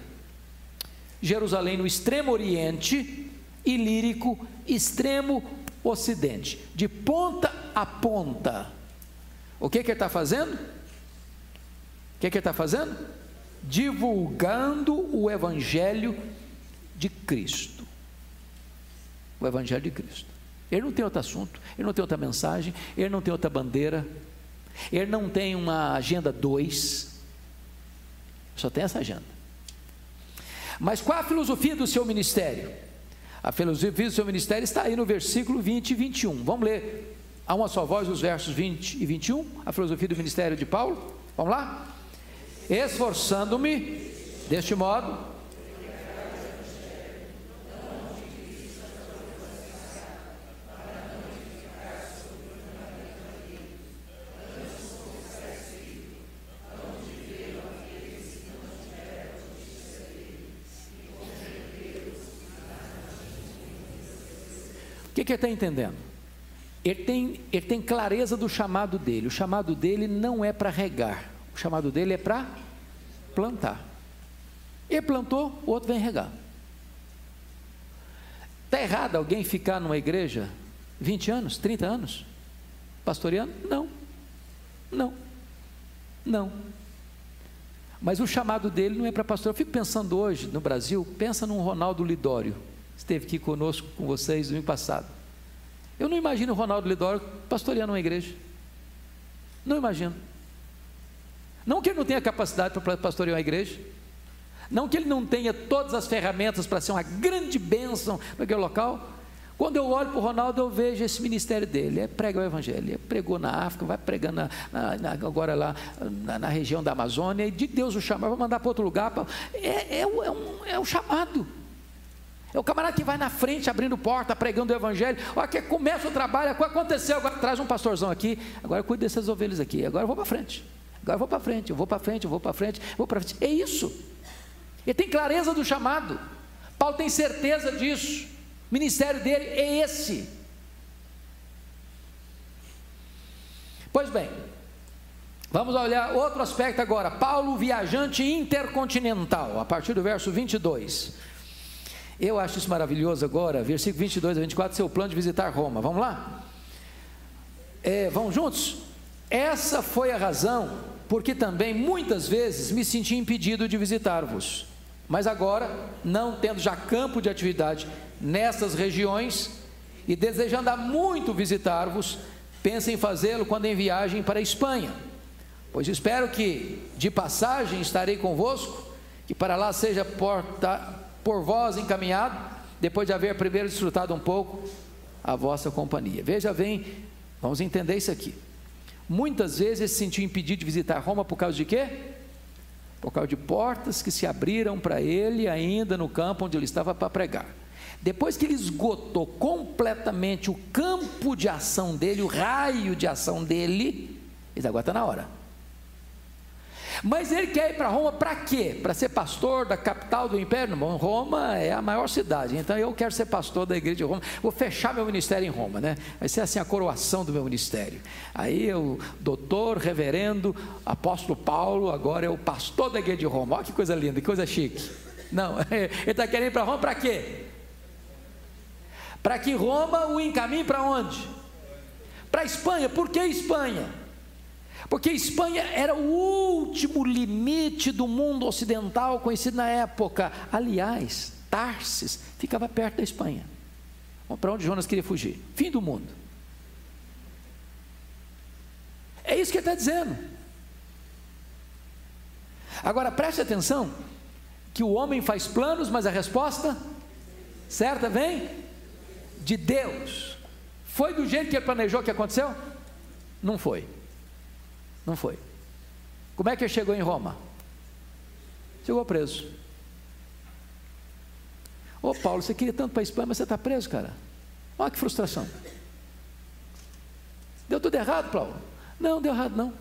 Jerusalém no extremo oriente, Ilírico, extremo ocidente, de ponta a ponta. O que, que ele está fazendo? O que, que ele está fazendo? Divulgando o Evangelho de Cristo. O Evangelho de Cristo. Ele não tem outro assunto, ele não tem outra mensagem, ele não tem outra bandeira, ele não tem uma agenda 2, só tem essa agenda. Mas qual a filosofia do seu ministério? A filosofia do seu ministério está aí no versículo 20 e 21. Vamos ler a uma só voz os versos 20 e 21, a filosofia do ministério de Paulo. Vamos lá? Esforçando-me deste modo. O que, que está entendendo? Ele tem, ele tem clareza do chamado dele. O chamado dele não é para regar, o chamado dele é para plantar. Ele plantou, o outro vem regar. Está errado alguém ficar numa igreja 20 anos, 30 anos, pastoreando? Não, não, não. Mas o chamado dele não é para pastor. Eu fico pensando hoje no Brasil, pensa num Ronaldo Lidório, esteve aqui conosco com vocês no ano passado. Eu não imagino o Ronaldo Lidório pastoreando uma igreja. Não imagino. Não que ele não tenha capacidade para pastorear uma igreja. Não que ele não tenha todas as ferramentas para ser uma grande bênção naquele local. Quando eu olho para o Ronaldo, eu vejo esse ministério dele. É prega o Evangelho. Ele pregou na África, vai pregando na, na, agora lá na, na, região da Amazônia. E de Deus o chamar, vai mandar para outro lugar. Pra, é, é, é, um, é um chamado. É o camarada que vai na frente abrindo porta, pregando o Evangelho. Olha que começa o trabalho. Aconteceu? Agora traz um pastorzão aqui. Agora eu cuido dessas ovelhas aqui. Agora eu vou para frente. Agora eu vou para frente. Eu vou para frente. Eu vou para frente. Eu vou para frente. É isso. Ele tem clareza do chamado. Paulo tem certeza disso. O ministério dele é esse. Pois bem, vamos olhar outro aspecto agora. Paulo, viajante intercontinental, a partir do verso 22. Eu acho isso maravilhoso agora, versículo 22 a 24, seu plano de visitar Roma. Vamos lá? É, vamos juntos? Essa foi a razão porque também muitas vezes me senti impedido de visitar-vos. Mas agora, não tendo já campo de atividade nessas regiões e desejando há muito visitar-vos, pensem em fazê-lo quando em viagem para a Espanha. Pois espero que de passagem estarei convosco, que para lá seja porta, por vós encaminhado, depois de haver primeiro desfrutado um pouco a vossa companhia. Veja bem, vamos entender isso aqui. Muitas vezes se sentiu impedido de visitar Roma por causa de quê? por causa de portas que se abriram para ele ainda no campo onde ele estava para pregar. Depois que ele esgotou completamente o campo de ação dele, o raio de ação dele, ele agora está na hora. Mas ele quer ir para Roma para quê? Para ser pastor da capital do império? Bom, Roma é a maior cidade, então eu quero ser pastor da igreja de Roma. Vou fechar meu ministério em Roma, né? Vai ser assim a coroação do meu ministério. Aí o doutor, reverendo, apóstolo Paulo, agora é o pastor da igreja de Roma. Olha que coisa linda, que coisa chique. Não, ele está querendo ir para Roma para quê? Para que Roma o encaminhe para onde? Para a Espanha. Por que Espanha? Porque Espanha era o último limite do mundo ocidental conhecido na época. Aliás, Tarsis ficava perto da Espanha. Para onde Jonas queria fugir? Fim do mundo. É isso que ele está dizendo. Agora preste atenção: que o homem faz planos, mas a resposta certa vem de Deus. Foi do jeito que ele planejou que aconteceu? Não foi. Não foi. Como é que ele chegou em Roma? Chegou preso. Ô Paulo, você queria tanto para a Espanha, mas você está preso, cara. Olha que frustração. Deu tudo errado, Paulo? Não, deu errado não.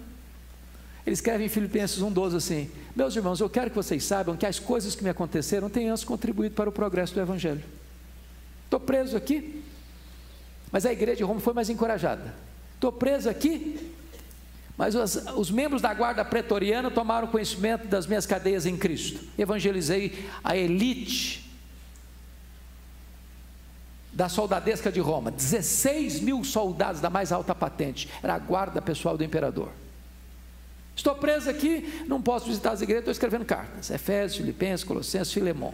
Ele escreve em Filipenses 1,12 assim: Meus irmãos, eu quero que vocês saibam que as coisas que me aconteceram têm antes contribuído para o progresso do Evangelho. Estou preso aqui, mas a igreja de Roma foi mais encorajada. Estou preso aqui, mas os, os, membros da guarda pretoriana tomaram conhecimento das minhas cadeias em Cristo. Evangelizei a elite da soldadesca de Roma. 16 mil soldados da mais alta patente. Era a guarda pessoal do imperador. Estou preso aqui, não posso visitar as igrejas, estou escrevendo cartas. Efésios, Filipenses, Colossenses, Filemão.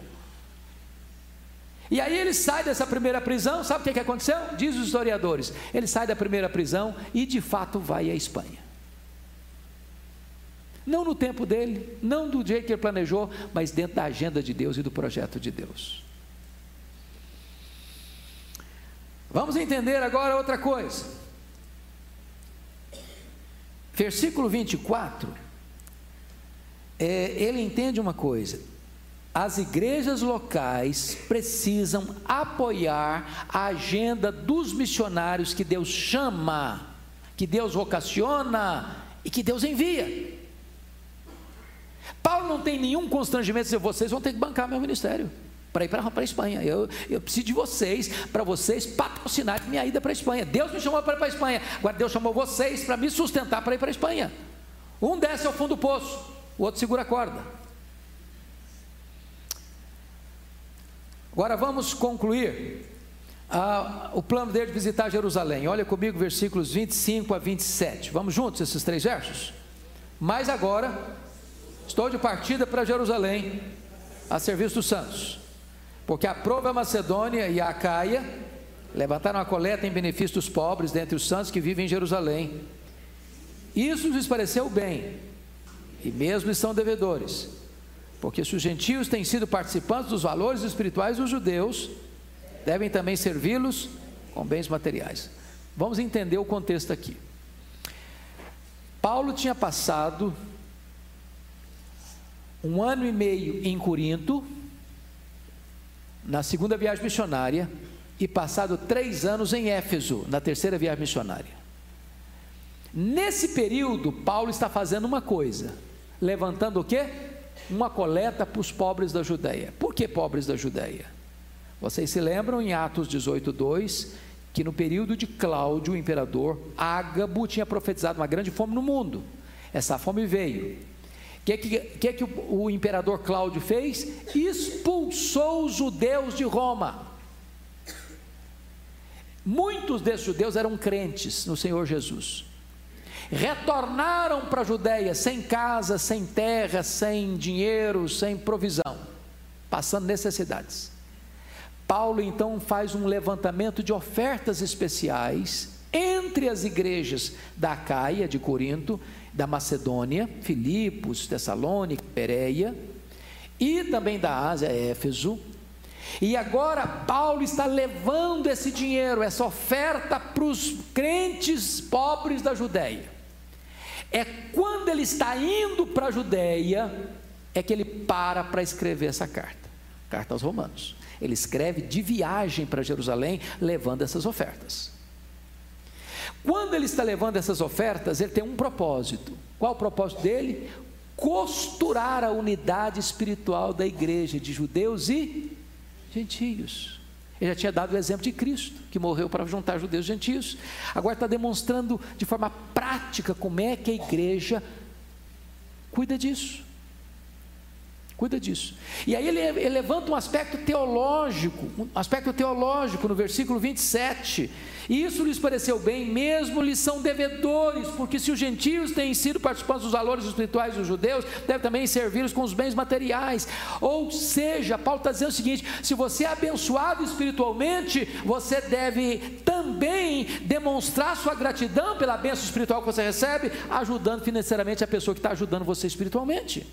E aí ele sai dessa primeira prisão, sabe o que, que aconteceu? Diz os historiadores. Ele sai da primeira prisão e de fato vai à Espanha. Não no tempo dele, não do jeito que ele planejou, mas dentro da agenda de Deus e do projeto de Deus. Vamos entender agora outra coisa. Versículo 24, é, ele entende uma coisa: as igrejas locais precisam apoiar a agenda dos missionários que Deus chama, que Deus vocaciona e que Deus envia. Paulo não tem nenhum constrangimento de vocês vão ter que bancar meu ministério. para ir para a Espanha. Eu, eu preciso de vocês, para vocês patrocinarem minha ida para a Espanha. Deus me chamou para ir para a Espanha. Agora Deus chamou vocês para me sustentar para ir para a Espanha. Um desce ao fundo do poço, o outro segura a corda. Agora vamos concluir ah, o plano dele de visitar Jerusalém. Olha comigo versículos 25 a 27. Vamos juntos esses três versos? Mas agora estou de partida para Jerusalém a serviço dos santos porque a prova a Macedônia e a Acaia levantaram a coleta em benefício dos pobres dentre os santos que vivem em Jerusalém. Isso lhes pareceu bem, e mesmo estão devedores, porque se os gentios têm sido participantes dos valores espirituais dos judeus, devem também servi-los com bens materiais. Vamos entender o contexto aqui. Paulo tinha passado um ano e meio em Corinto, na segunda viagem missionária e passado três anos em Éfeso, na terceira viagem missionária. Nesse período, Paulo está fazendo uma coisa, levantando o quê? Uma coleta para os pobres da Judéia. Por que pobres da Judéia? Vocês se lembram em Atos 18:2 que no período de Cláudio, o imperador, Ágabo tinha profetizado uma grande fome no mundo. Essa fome veio. O que, que, que, que o, o imperador Cláudio fez? Expulsou os judeus de Roma. Muitos desses judeus eram crentes no Senhor Jesus. Retornaram para a Judéia sem casa, sem terra, sem dinheiro, sem provisão, passando necessidades. Paulo então faz um levantamento de ofertas especiais entre as igrejas da Caia, de Corinto, da Macedônia, Filipos, Tessalônica, Pereia, e também da Ásia, Éfeso. E agora Paulo está levando esse dinheiro, essa oferta para os crentes pobres da Judéia. É quando ele está indo para a Judéia, é que ele para para escrever essa carta, carta aos Romanos. Ele escreve de viagem para Jerusalém, levando essas ofertas. Quando ele está levando essas ofertas, ele tem um propósito. Qual o propósito dele? Costurar a unidade espiritual da igreja de judeus e gentios. Ele já tinha dado o exemplo de Cristo, que morreu para juntar judeus e gentios. Agora está demonstrando de forma prática como é que a igreja cuida disso. Cuida disso. E aí ele, ele, levanta um aspecto teológico, um aspecto teológico no versículo 27. E isso lhes pareceu bem, mesmo lhes são devedores, porque se os gentios têm sido participantes dos valores espirituais dos judeus, deve também servi-los com os bens materiais. Ou seja, Paulo está dizendo o seguinte: se você é abençoado espiritualmente, você deve também demonstrar sua gratidão pela bênção espiritual que você recebe, ajudando financeiramente a pessoa que está ajudando você espiritualmente.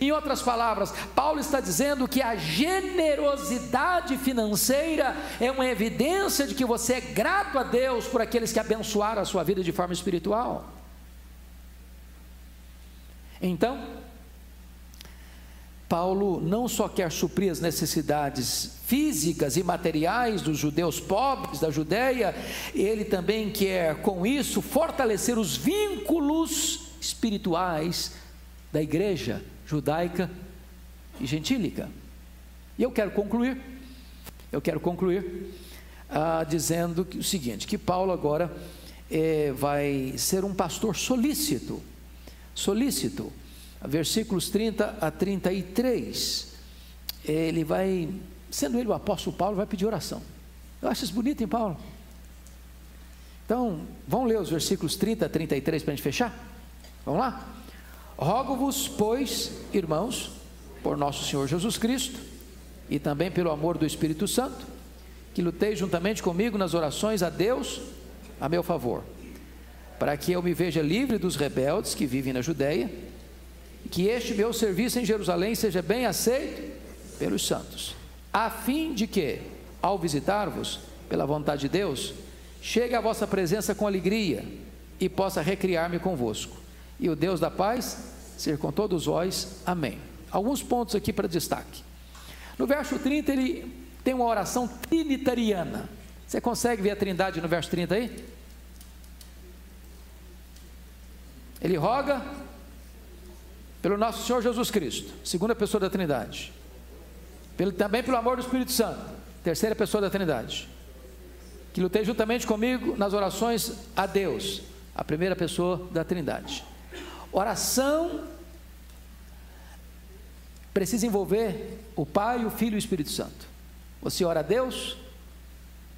Em outras palavras, Paulo está dizendo que a generosidade financeira é uma evidência de que você é grato a Deus por aqueles que abençoaram a sua vida de forma espiritual. Então, Paulo não só quer suprir as necessidades físicas e materiais dos judeus pobres da Judéia, ele também quer, com isso, fortalecer os vínculos espirituais da igreja judaica e gentílica. E eu quero concluir, eu quero concluir ah, dizendo que, o seguinte: que Paulo agora é, vai ser um pastor solícito, solícito, versículos 30 a 33. Ele vai, sendo ele o apóstolo Paulo, vai pedir oração. Eu acho isso bonito, em Paulo? Então, vamos ler os versículos 30 a 33 para a gente fechar? Vamos lá? Rogo-vos, pois, irmãos, por nosso Senhor Jesus Cristo e também pelo amor do Espírito Santo, que luteis juntamente comigo nas orações a Deus a meu favor, para que eu me veja livre dos rebeldes que vivem na Judéia, e que este meu serviço em Jerusalém seja bem aceito pelos santos, a fim de que, ao visitar-vos, pela vontade de Deus, chegue à vossa presença com alegria e possa recriar-me convosco e o Deus da paz ser com todos vós. Amém. Alguns pontos aqui para destaque. No verso 30, ele tem uma oração trinitariana. Você consegue ver a trindade no verso 30 aí? Ele roga pelo nosso Senhor Jesus Cristo, segunda pessoa da Trindade. pelo, também pelo amor do Espírito Santo, terceira pessoa da Trindade, que lutei juntamente comigo nas orações a Deus, a primeira pessoa da Trindade. Oração precisa envolver o Pai, o Filho e o Espírito Santo. Você ora a Deus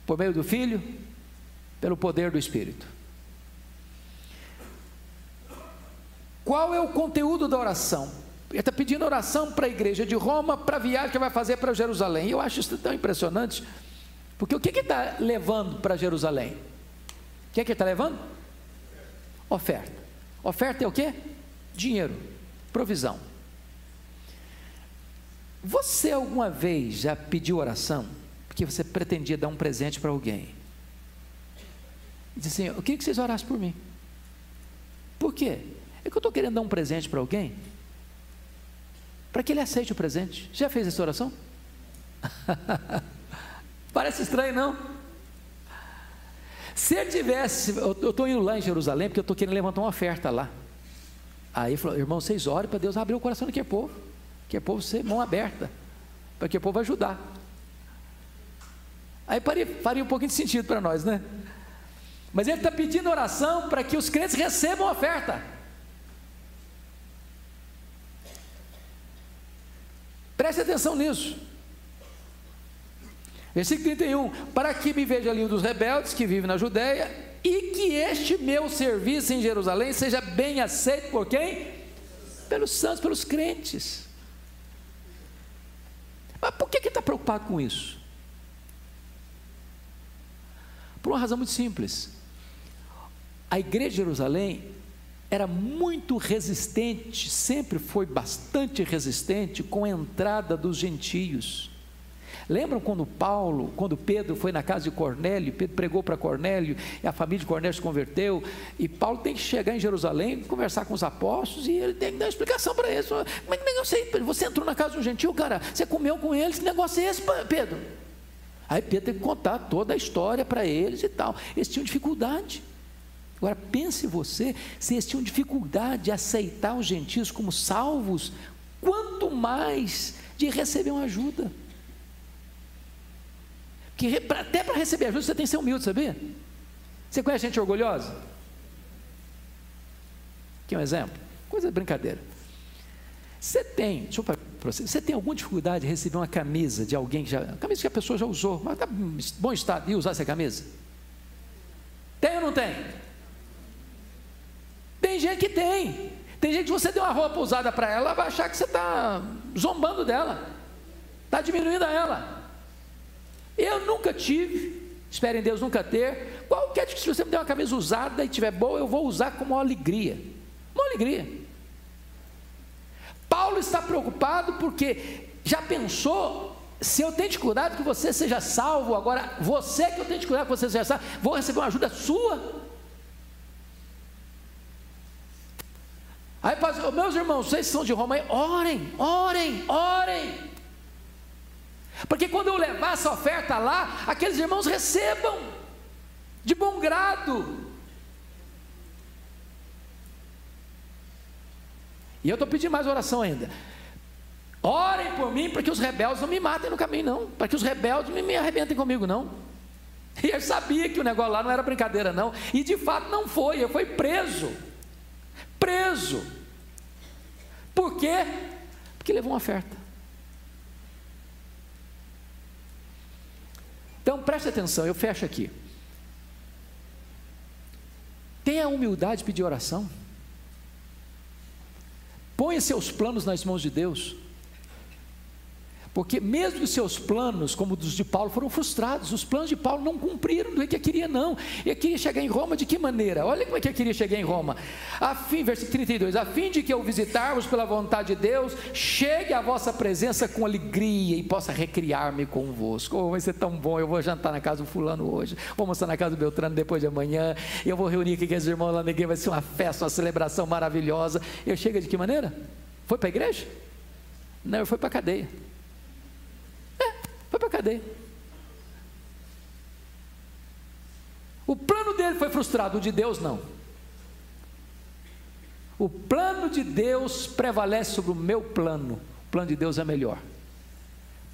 por meio do Filho, pelo poder do Espírito. Qual é o conteúdo da oração? Ele está pedindo oração para a igreja de Roma, para a viagem que vai fazer para Jerusalém. Eu acho isso tão impressionante, porque o que ele está levando para Jerusalém? O que, é que está levando? Oferta. Oferta é o quê? Dinheiro, provisão. Você alguma vez já pediu oração porque você pretendia dar um presente para alguém? E disse assim: Eu queria que vocês orassem por mim. Por quê? É que eu estou querendo dar um presente para alguém para que ele aceite o presente. Já fez essa oração? Parece estranho, não? Se ele tivesse, eu estou indo lá em Jerusalém porque eu estou querendo levantar uma oferta lá. Aí falou, irmão, vocês orem para Deus abrir o coração daquele povo, que é povo ser mão aberta, para que o povo ajudar. Aí faria, faria um pouquinho de sentido para nós, né? Mas ele está pedindo oração para que os crentes recebam oferta. Preste atenção nisso. Versículo 31: Para que me veja um dos rebeldes que vive na Judéia, e que este meu serviço em Jerusalém seja bem aceito por quem? Pelos santos, pelos crentes. Mas por que está preocupado com isso? Por uma razão muito simples. A igreja de Jerusalém era muito resistente, sempre foi bastante resistente com a entrada dos gentios. Lembram quando Paulo, quando Pedro foi na casa de Cornélio, Pedro pregou para Cornélio, e a família de Cornélio se converteu, e Paulo tem que chegar em Jerusalém, conversar com os apóstolos, e ele tem que dar uma explicação para eles. Como é que negócio é? Você entrou na casa de um gentil, cara, você comeu com eles, que negócio é esse, Pedro? Aí Pedro tem que contar toda a história para eles e tal. Eles tinham dificuldade. Agora pense você, se eles tinham dificuldade de aceitar os gentios como salvos, quanto mais de receber uma ajuda. Que até para receber ajuda você tem que ser humilde, sabia? Você conhece gente orgulhosa? Aqui um exemplo, coisa de brincadeira. Você tem, deixa eu para você, você tem alguma dificuldade de receber uma camisa de alguém que já, camisa que a pessoa já usou, mas está em bom estado de usar essa camisa? Tem ou não tem? Tem gente que tem. Tem gente que você deu uma roupa usada para ela, ela vai achar que você está zombando dela, está diminuindo ela. Eu nunca tive, espero em Deus nunca ter. Qualquer que se você me der uma camisa usada e tiver boa, eu vou usar com uma alegria. Uma alegria. Paulo está preocupado porque já pensou se eu tenho dificuldade que você seja salvo, agora você que eu tenho dificuldade que você seja salvo, vou receber uma ajuda sua. Aí, meus irmãos, vocês são de Roma, orem, orem, orem. Porque quando eu levar essa oferta lá, aqueles irmãos recebam de bom grado. E eu estou pedindo mais oração ainda. Orem por mim para que os rebeldes não me matem no caminho, não. Para que os rebeldes não me arrebentem comigo, não. E eu sabia que o negócio lá não era brincadeira, não. E de fato não foi, eu fui preso preso. Por quê? Porque levou uma oferta. Então preste atenção, eu fecho aqui. Tenha a humildade de pedir oração. Ponha seus planos nas mãos de Deus. Porque mesmo os seus planos, como os de Paulo, foram frustrados, os planos de Paulo não cumpriram do que ele queria, não. Ele queria chegar em Roma de que maneira? Olha como é que ele queria chegar em Roma. A fim, versículo 32, a fim de que eu visitar-vos pela vontade de Deus, chegue à vossa presença com alegria e possa recriar-me convosco. Oh, vai ser tão bom, eu vou jantar na casa do fulano hoje, vou mostrar na casa do Beltrano depois de amanhã, eu vou reunir aqui com os irmãos lá na igreja, vai ser uma festa, uma celebração maravilhosa. Eu chego de que maneira? Foi para a igreja? Não, eu fui para a cadeia. Para a cadeia. O plano dele foi frustrado, o de Deus não. O plano de Deus prevalece sobre o meu plano. O plano de Deus é melhor.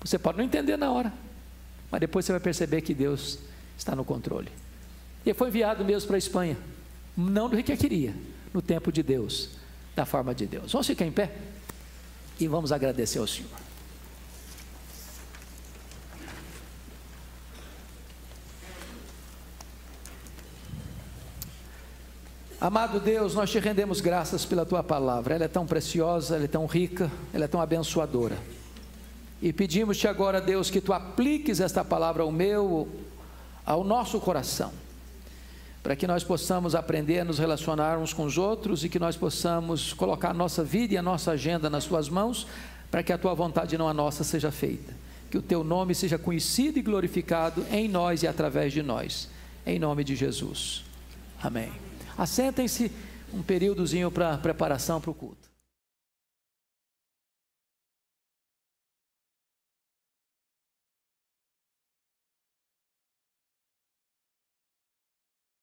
Você pode não entender na hora, mas depois você vai perceber que Deus está no controle. E foi enviado mesmo para a Espanha, não do que queria, no tempo de Deus, da forma de Deus. Vamos ficar em pé e vamos agradecer ao Senhor. Amado Deus, nós te rendemos graças pela tua palavra. Ela é tão preciosa, ela é tão rica, ela é tão abençoadora. E pedimos-te agora, Deus, que tu apliques esta palavra ao meu, ao nosso coração, para que nós possamos aprender a nos relacionar uns com os outros e que nós possamos colocar a nossa vida e a nossa agenda nas tuas mãos, para que a tua vontade não a nossa seja feita. Que o teu nome seja conhecido e glorificado em nós e através de nós. Em nome de Jesus. Amém. Assentem-se um períodozinho para preparação para o culto.